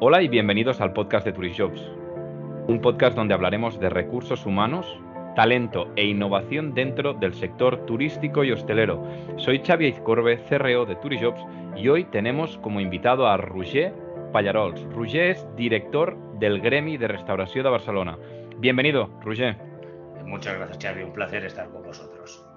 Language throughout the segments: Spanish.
Hola y bienvenidos al podcast de Turisjobs, un podcast donde hablaremos de recursos humanos, talento e innovación dentro del sector turístico y hostelero. Soy Xavi Izcorbe, CRO de Turisjobs, y hoy tenemos como invitado a Roger Pallarols. Roger es director del Gremi de Restauración de Barcelona. Bienvenido, Roger. Muchas gracias, Xavi. Un placer estar con vosotros.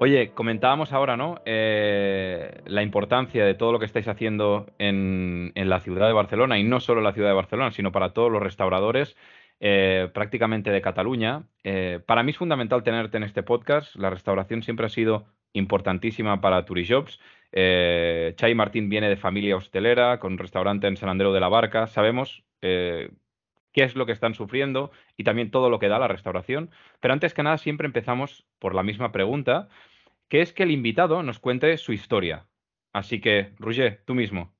Oye, comentábamos ahora, ¿no? Eh, la importancia de todo lo que estáis haciendo en, la ciudad de Barcelona y no solo en la ciudad de Barcelona, sino para todos los restauradores eh, prácticamente de Cataluña. Eh, para mí es fundamental tenerte en este podcast. La restauración siempre ha sido importantísima para Turijobs. Eh, Chay Martín viene de familia hostelera, con restaurante en San Andreu de la Barca. Sabemos qué es lo que están sufriendo y también todo lo que da la restauración. Pero antes que nada, siempre empezamos por la misma pregunta que es que el invitado nos cuente su historia. Así que, Roger, tú mismo.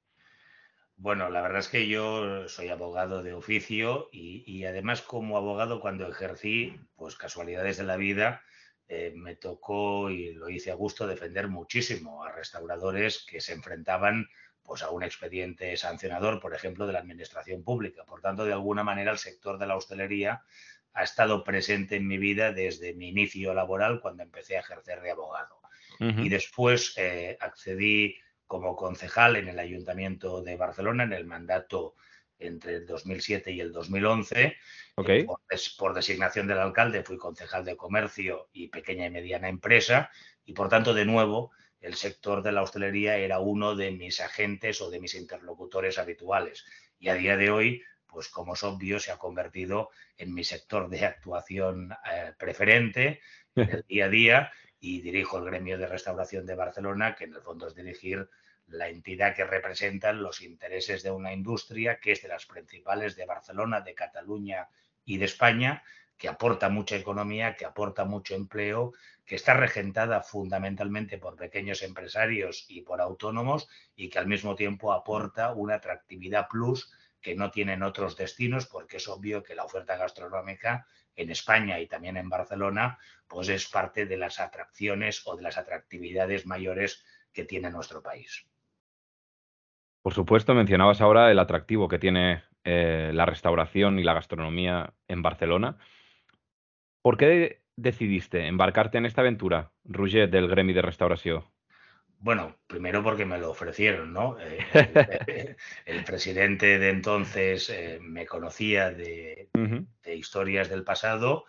Bueno, la verdad es que yo soy abogado de oficio y, además como abogado cuando ejercí, pues casualidades de la vida, eh, me tocó y lo hice a gusto defender muchísimo a restauradores que se enfrentaban pues a un expediente sancionador, por ejemplo, de la administración pública. Por tanto, de alguna manera el sector de la hostelería ha estado presente en mi vida desde mi inicio laboral cuando empecé a ejercer de abogado y después eh, accedí como concejal en el Ayuntamiento de Barcelona en el mandato entre el 2007 y el 2011. Okay. por, designación del alcalde fui concejal de comercio y pequeña y mediana empresa y por tanto de nuevo el sector de la hostelería era uno de mis agentes o de mis interlocutores habituales. Y a día de hoy pues como es obvio se ha convertido en mi sector de actuación eh, preferente en el día a día y dirijo el gremio de restauración de Barcelona, que en el fondo es dirigir la entidad que representa los intereses de una industria que es de las principales de Barcelona, de Cataluña y de España, que aporta mucha economía, que aporta mucho empleo, que está regentada fundamentalmente por pequeños empresarios y por autónomos y que al mismo tiempo aporta una atractividad plus que no tienen otros destinos, porque es obvio que la oferta gastronómica en España y también en Barcelona, pues es parte de las atracciones o de las atractividades mayores que tiene nuestro país. Por supuesto, mencionabas ahora el atractivo que tiene eh, la restauración y la gastronomía en Barcelona. ¿Por qué decidiste embarcarte en esta aventura, Roger, del Gremi de Restauración? Bueno, primero porque me lo ofrecieron, ¿no? Eh, el, presidente de entonces eh, me conocía de, historias del pasado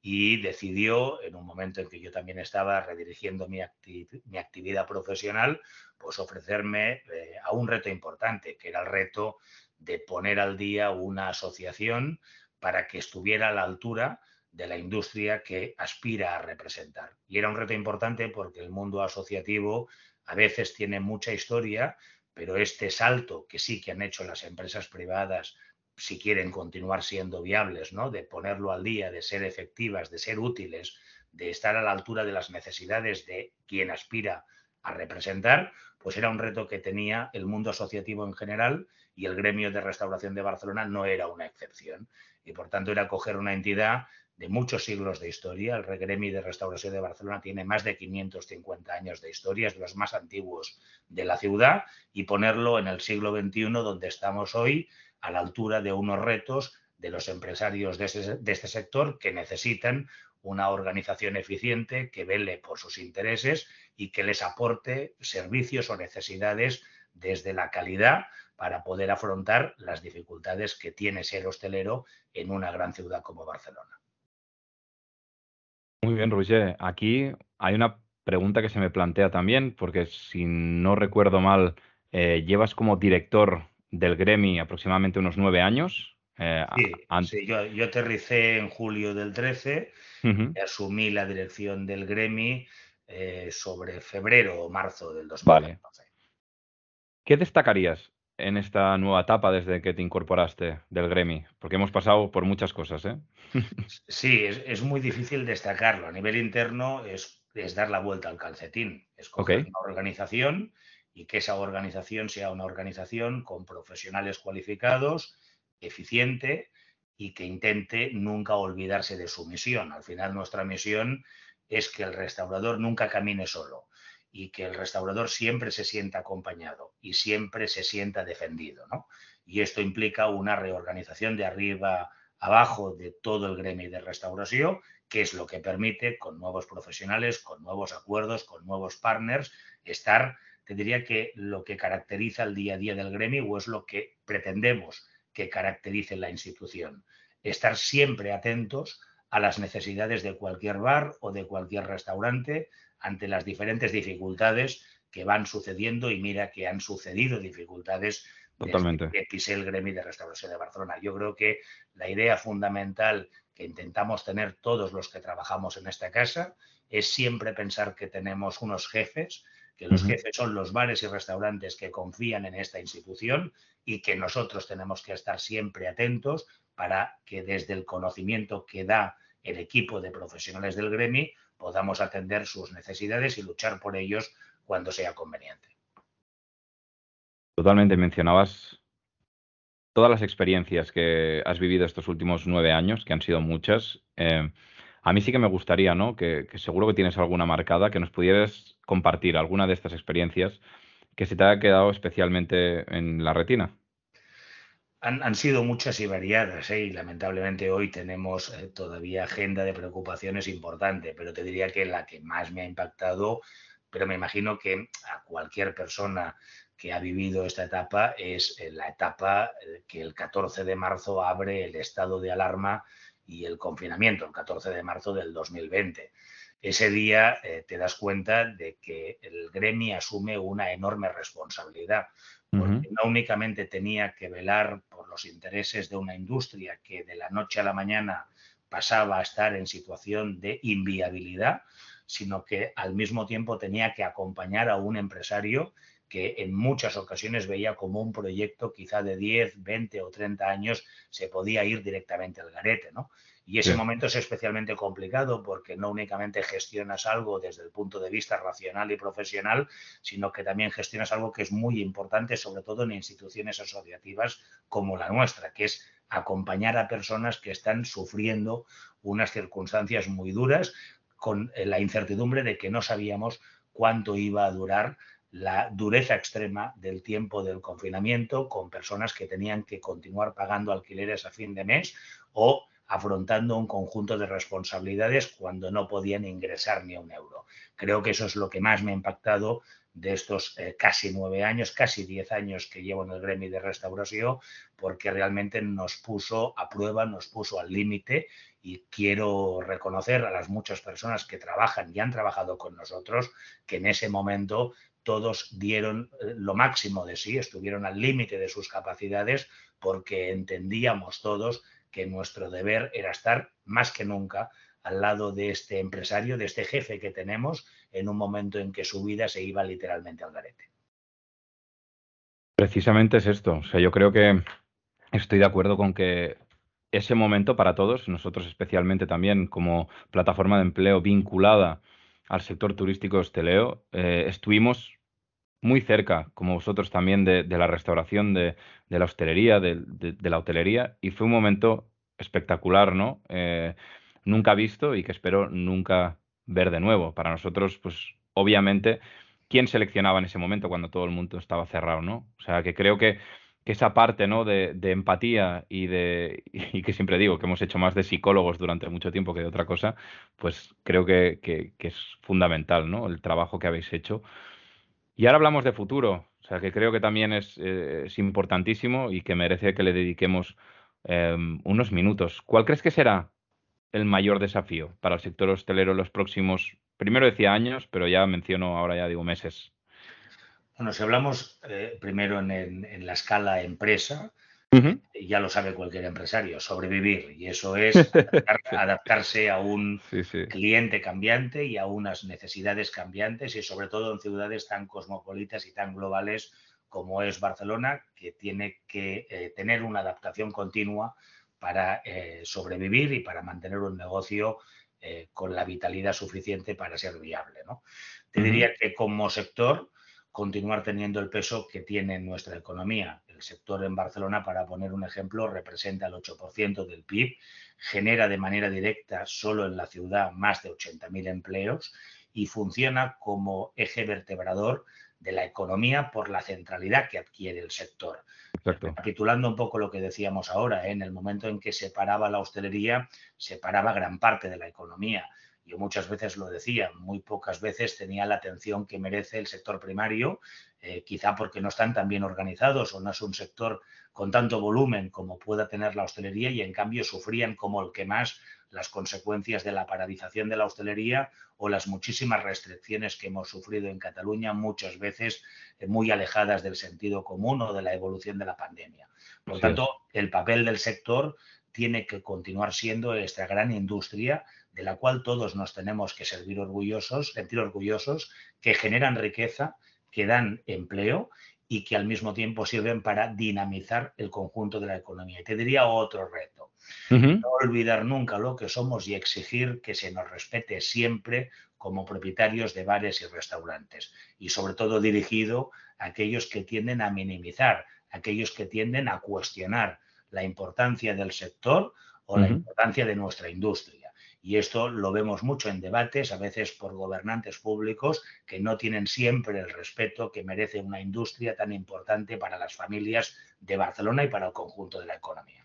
y decidió, en un momento en que yo también estaba redirigiendo mi, actividad profesional, pues ofrecerme eh, a un reto importante, que era el reto de poner al día una asociación para que estuviera a la altura de la industria que aspira a representar. Y era un reto importante porque el mundo asociativo a veces tiene mucha historia, pero este salto que sí que han hecho las empresas privadas si quieren continuar siendo viables, ¿no? De ponerlo al día, de ser efectivas, de ser útiles, de estar a la altura de las necesidades de quien aspira a representar, pues era un reto que tenía el mundo asociativo en general y el gremio de restauración de Barcelona no era una excepción. Y por tanto era coger una entidad de muchos siglos de historia. El Regremi de Restauración de Barcelona tiene más de 550 años de historia, es de los más antiguos de la ciudad, y ponerlo en el siglo XXI, donde estamos hoy, a la altura de unos retos de los empresarios de, este sector que necesitan una organización eficiente que vele por sus intereses y que les aporte servicios o necesidades desde la calidad para poder afrontar las dificultades que tiene ser hostelero en una gran ciudad como Barcelona. Muy bien, Roger. Aquí hay una pregunta que se me plantea también, porque si no recuerdo mal, eh, llevas como director del Gremi aproximadamente unos nueve años. Eh, sí, yo, aterricé en julio del 13, asumí la dirección del Gremi eh, sobre febrero o marzo del 2012. ¿Qué destacarías en esta nueva etapa desde que te incorporaste del Gremi? Porque hemos pasado por muchas cosas, ¿eh? Sí, es, muy difícil destacarlo. A nivel interno es, dar la vuelta al calcetín. Es coger una organización y que esa organización sea una organización con profesionales cualificados, eficiente y que intente nunca olvidarse de su misión. Al final nuestra misión es que el restaurador nunca camine solo y que el restaurador siempre se sienta acompañado y siempre se sienta defendido. ¿no? Y esto implica una reorganización de arriba abajo de todo el gremio de restauración, que es lo que permite, con nuevos profesionales, con nuevos acuerdos, con nuevos partners, estar, te diría que lo que caracteriza el día a día del gremio o es lo que pretendemos que caracterice la institución. Estar siempre atentos a las necesidades de cualquier bar o de cualquier restaurante ante las diferentes dificultades que van sucediendo y mira que han sucedido dificultades Totalmente. desde que el gremio de restauración de Barcelona. Yo creo que la idea fundamental que intentamos tener todos los que trabajamos en esta casa es siempre pensar que tenemos unos jefes, que los jefes son los bares y restaurantes que confían en esta institución y que nosotros tenemos que estar siempre atentos para que desde el conocimiento que da el equipo de profesionales del gremio podamos atender sus necesidades y luchar por ellos cuando sea conveniente. Totalmente, mencionabas todas las experiencias que has vivido estos últimos nueve años, que han sido muchas. Eh, a mí sí que me gustaría, ¿no? Que, que, seguro que tienes alguna marcada, que nos pudieras compartir alguna de estas experiencias que se te haya quedado especialmente en la retina han, sido muchas y variadas, ¿eh? y lamentablemente hoy tenemos eh, todavía agenda de preocupaciones importante, pero te diría que la que más me ha impactado, pero me imagino que a cualquier persona que ha vivido esta etapa es eh, la etapa que el 14 de marzo abre el estado de alarma y el confinamiento, el 14 de marzo del 2020. Ese día te das cuenta de que el gremio asume una enorme responsabilidad, porque no únicamente tenía que velar los intereses de una industria que de la noche a la mañana pasaba a estar en situación de inviabilidad, sino que al mismo tiempo tenía que acompañar a un empresario que en muchas ocasiones veía como un proyecto quizá de 10, 20 o 30 años se podía ir directamente al garete, ¿no? Y ese momento es especialmente complicado porque no únicamente gestionas algo desde el punto de vista racional y profesional, sino que también gestionas algo que es muy importante, sobre todo en instituciones asociativas como la nuestra, que es acompañar a personas que están sufriendo unas circunstancias muy duras con eh, la incertidumbre de que no sabíamos cuánto iba a durar la dureza extrema del tiempo del confinamiento con personas que tenían que continuar pagando alquileres a fin de mes o afrontando un conjunto de responsabilidades cuando no podían ingresar ni un euro. Creo que eso es lo que más me ha impactado de estos eh, casi nueve años, casi diez años que llevo en el gremio de restauración, porque realmente nos puso a prueba, nos puso al límite y quiero reconocer a las muchas personas que trabajan y han trabajado con nosotros, que en ese momento todos dieron eh, lo máximo de sí, estuvieron al límite de sus capacidades porque entendíamos todos que nuestro deber era estar más que nunca al lado de este empresario, de este jefe que tenemos, en un momento en que su vida se iba literalmente al garete. Precisamente es esto. O sea, yo creo que estoy de acuerdo con que ese momento para todos, nosotros especialmente también como plataforma de empleo vinculada al sector turístico hostelero, eh, estuvimos muy cerca, como vosotros también, de, la restauración, de, la hostelería, de, la hotelería, y fue un momento espectacular, ¿no? Eh, nunca visto y que espero nunca ver de nuevo. Para nosotros, pues obviamente, ¿quién seleccionaba en ese momento cuando todo el mundo estaba cerrado, ¿no? O sea, que creo que, esa parte, ¿no? De, empatía y de y que siempre digo que hemos hecho más de psicólogos durante mucho tiempo que de otra cosa, pues creo que, que es fundamental, ¿no? El trabajo que habéis hecho y ahora hablamos de futuro, o sea que creo que también es, eh, importantísimo y que merece que le dediquemos em, unos minutos. ¿Cuál crees que será el mayor desafío para el sector hostelero en los próximos, primero decía años, pero ya menciono ahora ya digo meses? Bueno, si hablamos eh, primero en, la escala empresa, ya lo sabe cualquier empresario, sobrevivir. Y eso es adaptarse a un cliente cambiante y a unas necesidades cambiantes y sobre todo en ciudades tan cosmopolitas y tan globales como es Barcelona, que tiene que eh, tener una adaptación continua para eh, sobrevivir y para mantener un negocio eh, con la vitalidad suficiente para ser viable. ¿no? Te diría que como sector, continuar teniendo el peso que tiene en nuestra economía. El sector en Barcelona, para poner un ejemplo, representa el 8% del PIB, genera de manera directa solo en la ciudad más de 80.000 empleos y funciona como eje vertebrador de la economía por la centralidad que adquiere el sector. Recapitulando un poco lo que decíamos ahora, ¿eh? en el momento en que se paraba la hostelería, se paraba gran parte de la economía. Yo muchas veces lo decía, muy pocas veces tenía la atención que merece el sector primario, eh, quizá porque no están tan bien organizados o no es un sector con tanto volumen como pueda tener la hostelería y en cambio sufrían como el que más las consecuencias de la paralización de la hostelería o las muchísimas restricciones que hemos sufrido en Cataluña, muchas veces eh, muy alejadas del sentido común o de la evolución de la pandemia. Por tanto, el papel del sector tiene que continuar siendo esta gran industria de la cual todos nos tenemos que servir orgullosos, sentir orgullosos, que generan riqueza, que dan empleo y que al mismo tiempo sirven para dinamizar el conjunto de la economía. Y te diría otro reto. No olvidar nunca lo que somos y exigir que se nos respete siempre como propietarios de bares y restaurantes. Y sobre todo dirigido a aquellos que tienden a minimizar, aquellos que tienden a cuestionar la importancia del sector o la importancia de nuestra industria. Y esto lo vemos mucho en debates, a veces por gobernantes públicos que no tienen siempre el respeto que merece una industria tan importante para las familias de Barcelona y para el conjunto de la economía.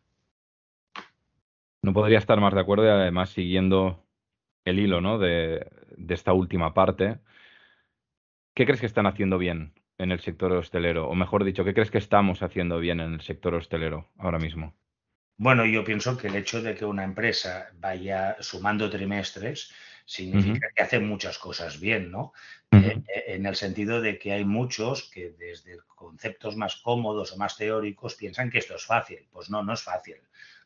No podría estar más de acuerdo y además siguiendo el hilo ¿no? de, de esta última parte, ¿qué crees que están haciendo bien en el sector hostelero? O mejor dicho, ¿qué crees que estamos haciendo bien en el sector hostelero ahora mismo? Bueno, yo pienso que el hecho de que una empresa vaya sumando trimestres significa que hace muchas cosas bien, ¿no? Eh, eh, en el sentido de que hay muchos que desde conceptos más cómodos o más teóricos piensan que esto es fácil. Pues no, no es fácil.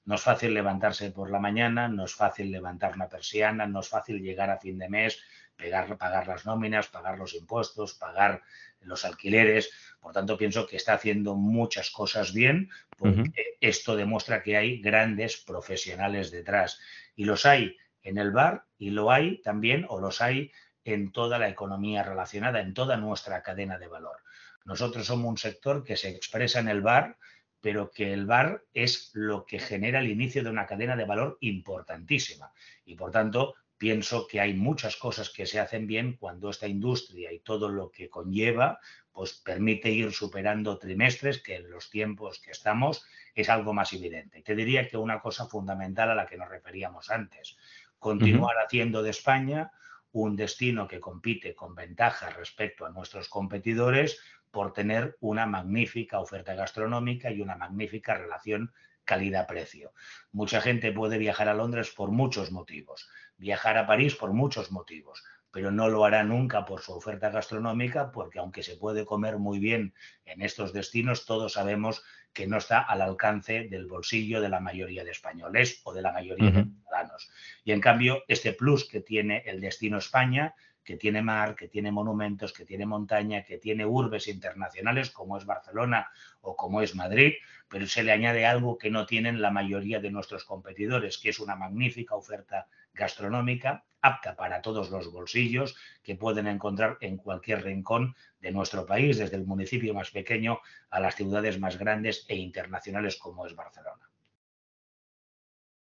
No es fácil levantarse por la mañana, no es fácil levantar una persiana, no es fácil llegar a fin de mes, pegar, pagar las nóminas, pagar los impuestos, pagar los alquileres. Por tanto, pienso que está haciendo muchas cosas bien porque esto demuestra que hay grandes profesionales detrás. Y los hay en el bar y lo hay también o los hay en toda la economía relacionada, en toda nuestra cadena de valor. Nosotros somos un sector que se expresa en el bar, pero que el bar es lo que genera el inicio de una cadena de valor importantísima. Y por tanto, pienso que hay muchas cosas que se hacen bien cuando esta industria y todo lo que conlleva, pues permite ir superando trimestres, que en los tiempos que estamos es algo más evidente. Te diría que una cosa fundamental a la que nos referíamos antes, continuar haciendo de España un destino que compite con ventaja respecto a nuestros competidores por tener una magnífica oferta gastronómica y una magnífica relación calidad-precio. Mucha gente puede viajar a Londres por muchos motivos, viajar a París por muchos motivos, pero no lo hará nunca por su oferta gastronómica, porque aunque se puede comer muy bien en estos destinos, todos sabemos que no está al alcance del bolsillo de la mayoría de españoles o de la mayoría de ciudadanos. Y en cambio, este plus que tiene el destino España que tiene mar, que tiene monumentos, que tiene montaña, que tiene urbes internacionales como es Barcelona o como es Madrid, pero se le añade algo que no tienen la mayoría de nuestros competidores, que es una magnífica oferta gastronómica apta para todos los bolsillos que pueden encontrar en cualquier rincón de nuestro país, desde el municipio más pequeño a las ciudades más grandes e internacionales como es Barcelona.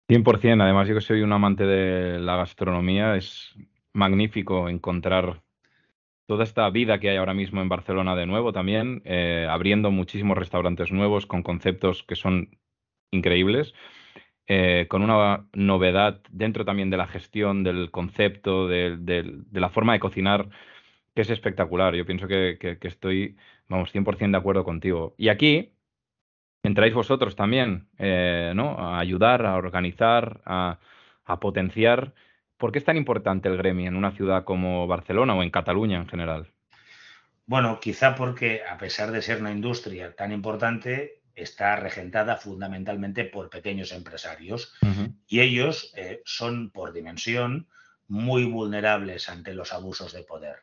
100%, además yo que soy un amante de la gastronomía, es magnífico encontrar toda esta vida que hay ahora mismo en Barcelona de nuevo también, eh, abriendo muchísimos restaurantes nuevos con conceptos que son increíbles, eh, con una novedad dentro también de la gestión, del concepto, de, la forma de cocinar, que es espectacular. Yo pienso que, estoy, vamos, 100% de acuerdo contigo. Y aquí entráis vosotros también, eh, ¿no? A ayudar, a organizar, a, a potenciar ¿Por qué es tan importante el gremio en una ciudad como Barcelona o en Cataluña en general? Bueno, quizá porque a pesar de ser una industria tan importante, está regentada fundamentalmente por pequeños empresarios y ellos eh, son por dimensión muy vulnerables ante los abusos de poder.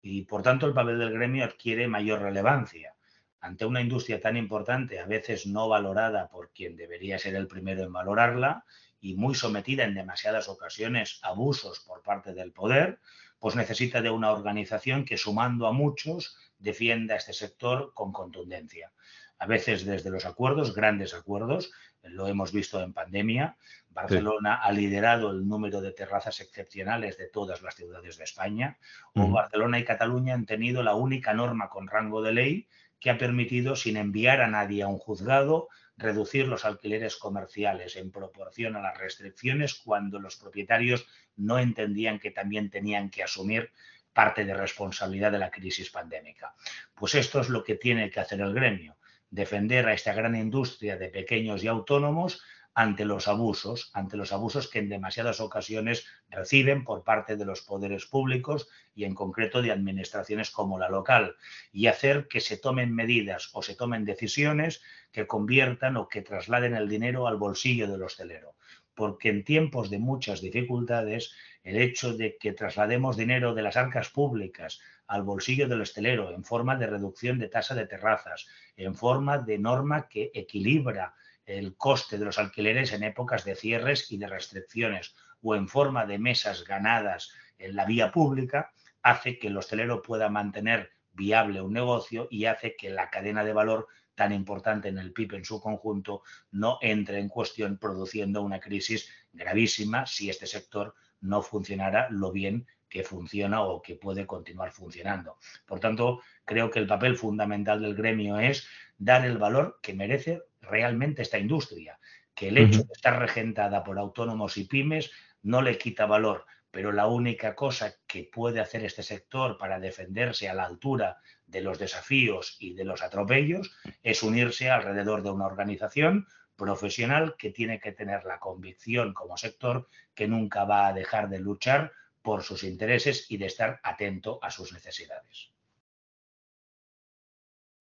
Y por tanto el papel del gremio adquiere mayor relevancia. Ante una industria tan importante, a veces no valorada por quien debería ser el primero en valorarla y muy sometida en demasiadas ocasiones a abusos por parte del poder, pues necesita de una organización que sumando a muchos defienda este sector con contundencia. A veces desde los acuerdos, grandes acuerdos, lo hemos visto en pandemia. Barcelona ha liderado el número de terrazas excepcionales de todas las ciudades de España. O Barcelona y Cataluña han tenido la única norma con rango de ley que ha permitido, sin enviar a nadie a un juzgado, reducir los alquileres comerciales en proporción a las restricciones cuando los propietarios no entendían que también tenían que asumir parte de responsabilidad de la crisis pandémica. Pues esto es lo que tiene que hacer el gremio, defender a esta gran industria de pequeños y autónomos ante los abusos, ante los abusos que en demasiadas ocasiones reciben por parte de los poderes públicos y en concreto de administraciones como la local, y hacer que se tomen medidas o se tomen decisiones que conviertan o que trasladen el dinero al bolsillo del hostelero. Porque en tiempos de muchas dificultades, el hecho de que traslademos dinero de las arcas públicas al bolsillo del hostelero en forma de reducción de tasa de terrazas, en forma de norma que equilibra el coste de los alquileres en épocas de cierres y de restricciones o en forma de mesas ganadas en la vía pública, hace que el hostelero pueda mantener viable un negocio y hace que la cadena de valor tan importante en el PIB en su conjunto no entre en cuestión produciendo una crisis gravísima si este sector no funcionara lo bien que funciona o que puede continuar funcionando. Por tanto, creo que el papel fundamental del gremio es dar el valor que merece realmente esta industria, que el hecho de estar regentada por autónomos y pymes no le quita valor, pero la única cosa que puede hacer este sector para defenderse a la altura de los desafíos y de los atropellos es unirse alrededor de una organización profesional que tiene que tener la convicción como sector que nunca va a dejar de luchar por sus intereses y de estar atento a sus necesidades.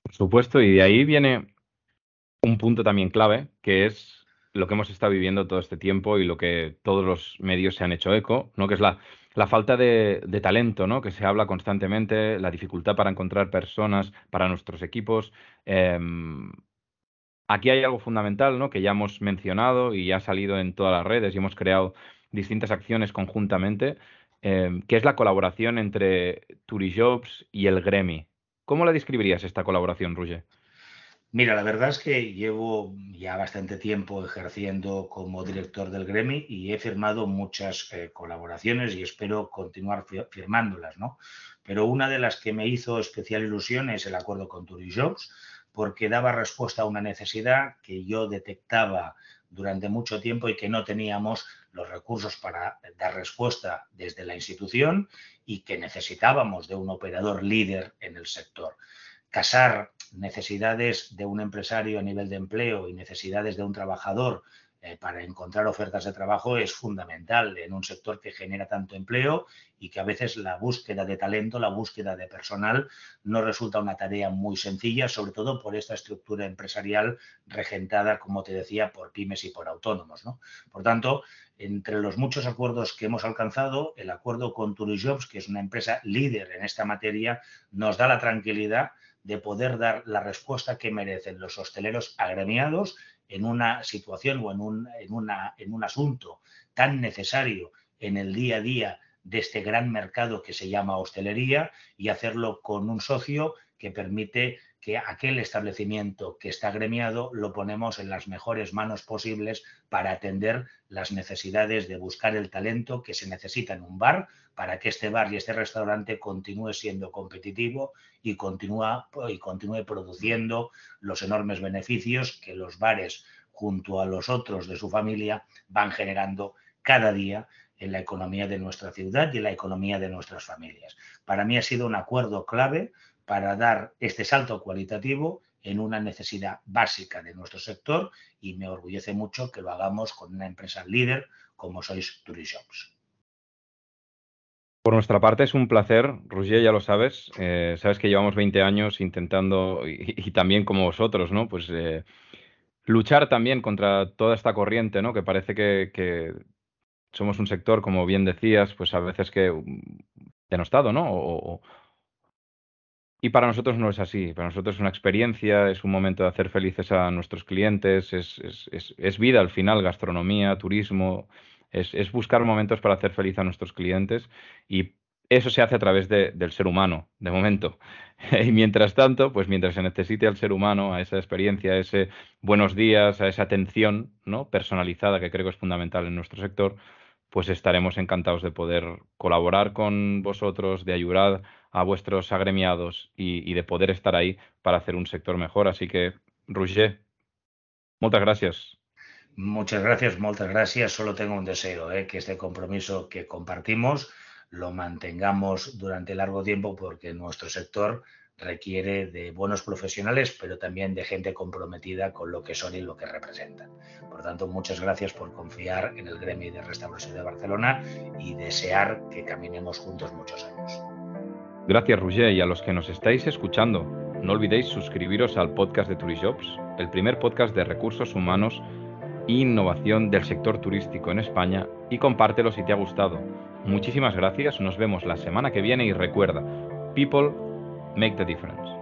Por supuesto, y de ahí viene un punto también clave, que es lo que hemos estado viviendo todo este tiempo y lo que todos los medios se han hecho eco, ¿no? que es la, la falta de, talento, ¿no? que se habla constantemente, la dificultad para encontrar personas para nuestros equipos. Em, aquí hay algo fundamental ¿no? que ya hemos mencionado y ha salido en todas las redes y hemos creado distintas acciones conjuntamente, em, que es la colaboración entre Turijobs y el Gremi. ¿Cómo la describirías esta colaboración, Roger? Mira, la verdad es que llevo ya bastante tiempo ejerciendo como director del Gremi y he firmado muchas eh, colaboraciones y espero continuar firmándolas, ¿no? Pero una de las que me hizo especial ilusión es el acuerdo con Turijobs, porque daba respuesta a una necesidad que yo detectaba durante mucho tiempo y que no teníamos los recursos para dar respuesta desde la institución y que necesitábamos de un operador líder en el sector casar necesidades de un empresario a nivel de empleo y necesidades de un trabajador eh, para encontrar ofertas de trabajo es fundamental en un sector que genera tanto empleo y que a veces la búsqueda de talento, la búsqueda de personal no resulta una tarea muy sencilla, sobre todo por esta estructura empresarial regentada, como te decía, por pymes y por autónomos. Por tanto, entre los muchos acuerdos que hemos alcanzado, el acuerdo con Turijobs, que es una empresa líder en esta materia, nos da la tranquilidad de poder dar la respuesta que merecen los hosteleros agremiados en una situación o en un, en, una, en un asunto tan necesario en el día a día de este gran mercado que se llama hostelería y hacerlo con un socio que permite que aquel establecimiento que está gremiado lo ponemos en las mejores manos posibles para atender las necesidades de buscar el talento que se necesita en un bar para que este bar y este restaurante continúe siendo competitivo y, continúa, y continúe produciendo los enormes beneficios que los bares junto a los otros de su familia van generando cada día en la economía de nuestra ciudad y en la economía de nuestras familias. Para mí ha sido un acuerdo clave para dar este salto cualitativo en una necesidad básica de nuestro sector y me orgullece mucho que lo hagamos con una empresa líder como sois Turishops. Por nuestra parte es un placer, Roger, ya lo sabes. Eh, sabes que llevamos 20 años intentando, y, también como vosotros, ¿no? Pues eh, luchar también contra toda esta corriente, ¿no? Que parece que, somos un sector, como bien decías, pues a veces que mm, denostado, ¿no? O, y para nosotros no es así. Para nosotros es una experiencia, es un momento de hacer felices a nuestros clientes, es, vida al final, gastronomía, turismo, es, buscar momentos para hacer feliz a nuestros clientes. Y eso se hace a través del ser humano, de momento. Y mientras tanto, pues mientras se necesite al ser humano, a esa experiencia, a ese buenos días, a esa atención ¿no? personalizada que creo que es fundamental en nuestro sector, pues estaremos encantados de poder colaborar con vosotros, de ayudar a vuestros agremiados y, de poder estar ahí para hacer un sector mejor. Así que, Roger, muchas gracias. Muchas gracias, muchas gracias. Solo tengo un deseo, ¿eh? que este compromiso que compartimos lo mantengamos durante largo tiempo porque nuestro sector requiere de buenos profesionales, pero también de gente comprometida con lo que son y lo que representan. Por tanto, muchas gracias por confiar en el gremio de restauración de Barcelona y desear que caminemos juntos muchos años. Gracias, Roger, y a los que nos estáis escuchando, no olvidéis suscribiros al podcast de Turijobs, el primer podcast de recursos humanos e innovación del sector turístico en España, y compártelo si te ha gustado. Muchísimas gracias, nos vemos la semana que viene y recuerda, people make the difference.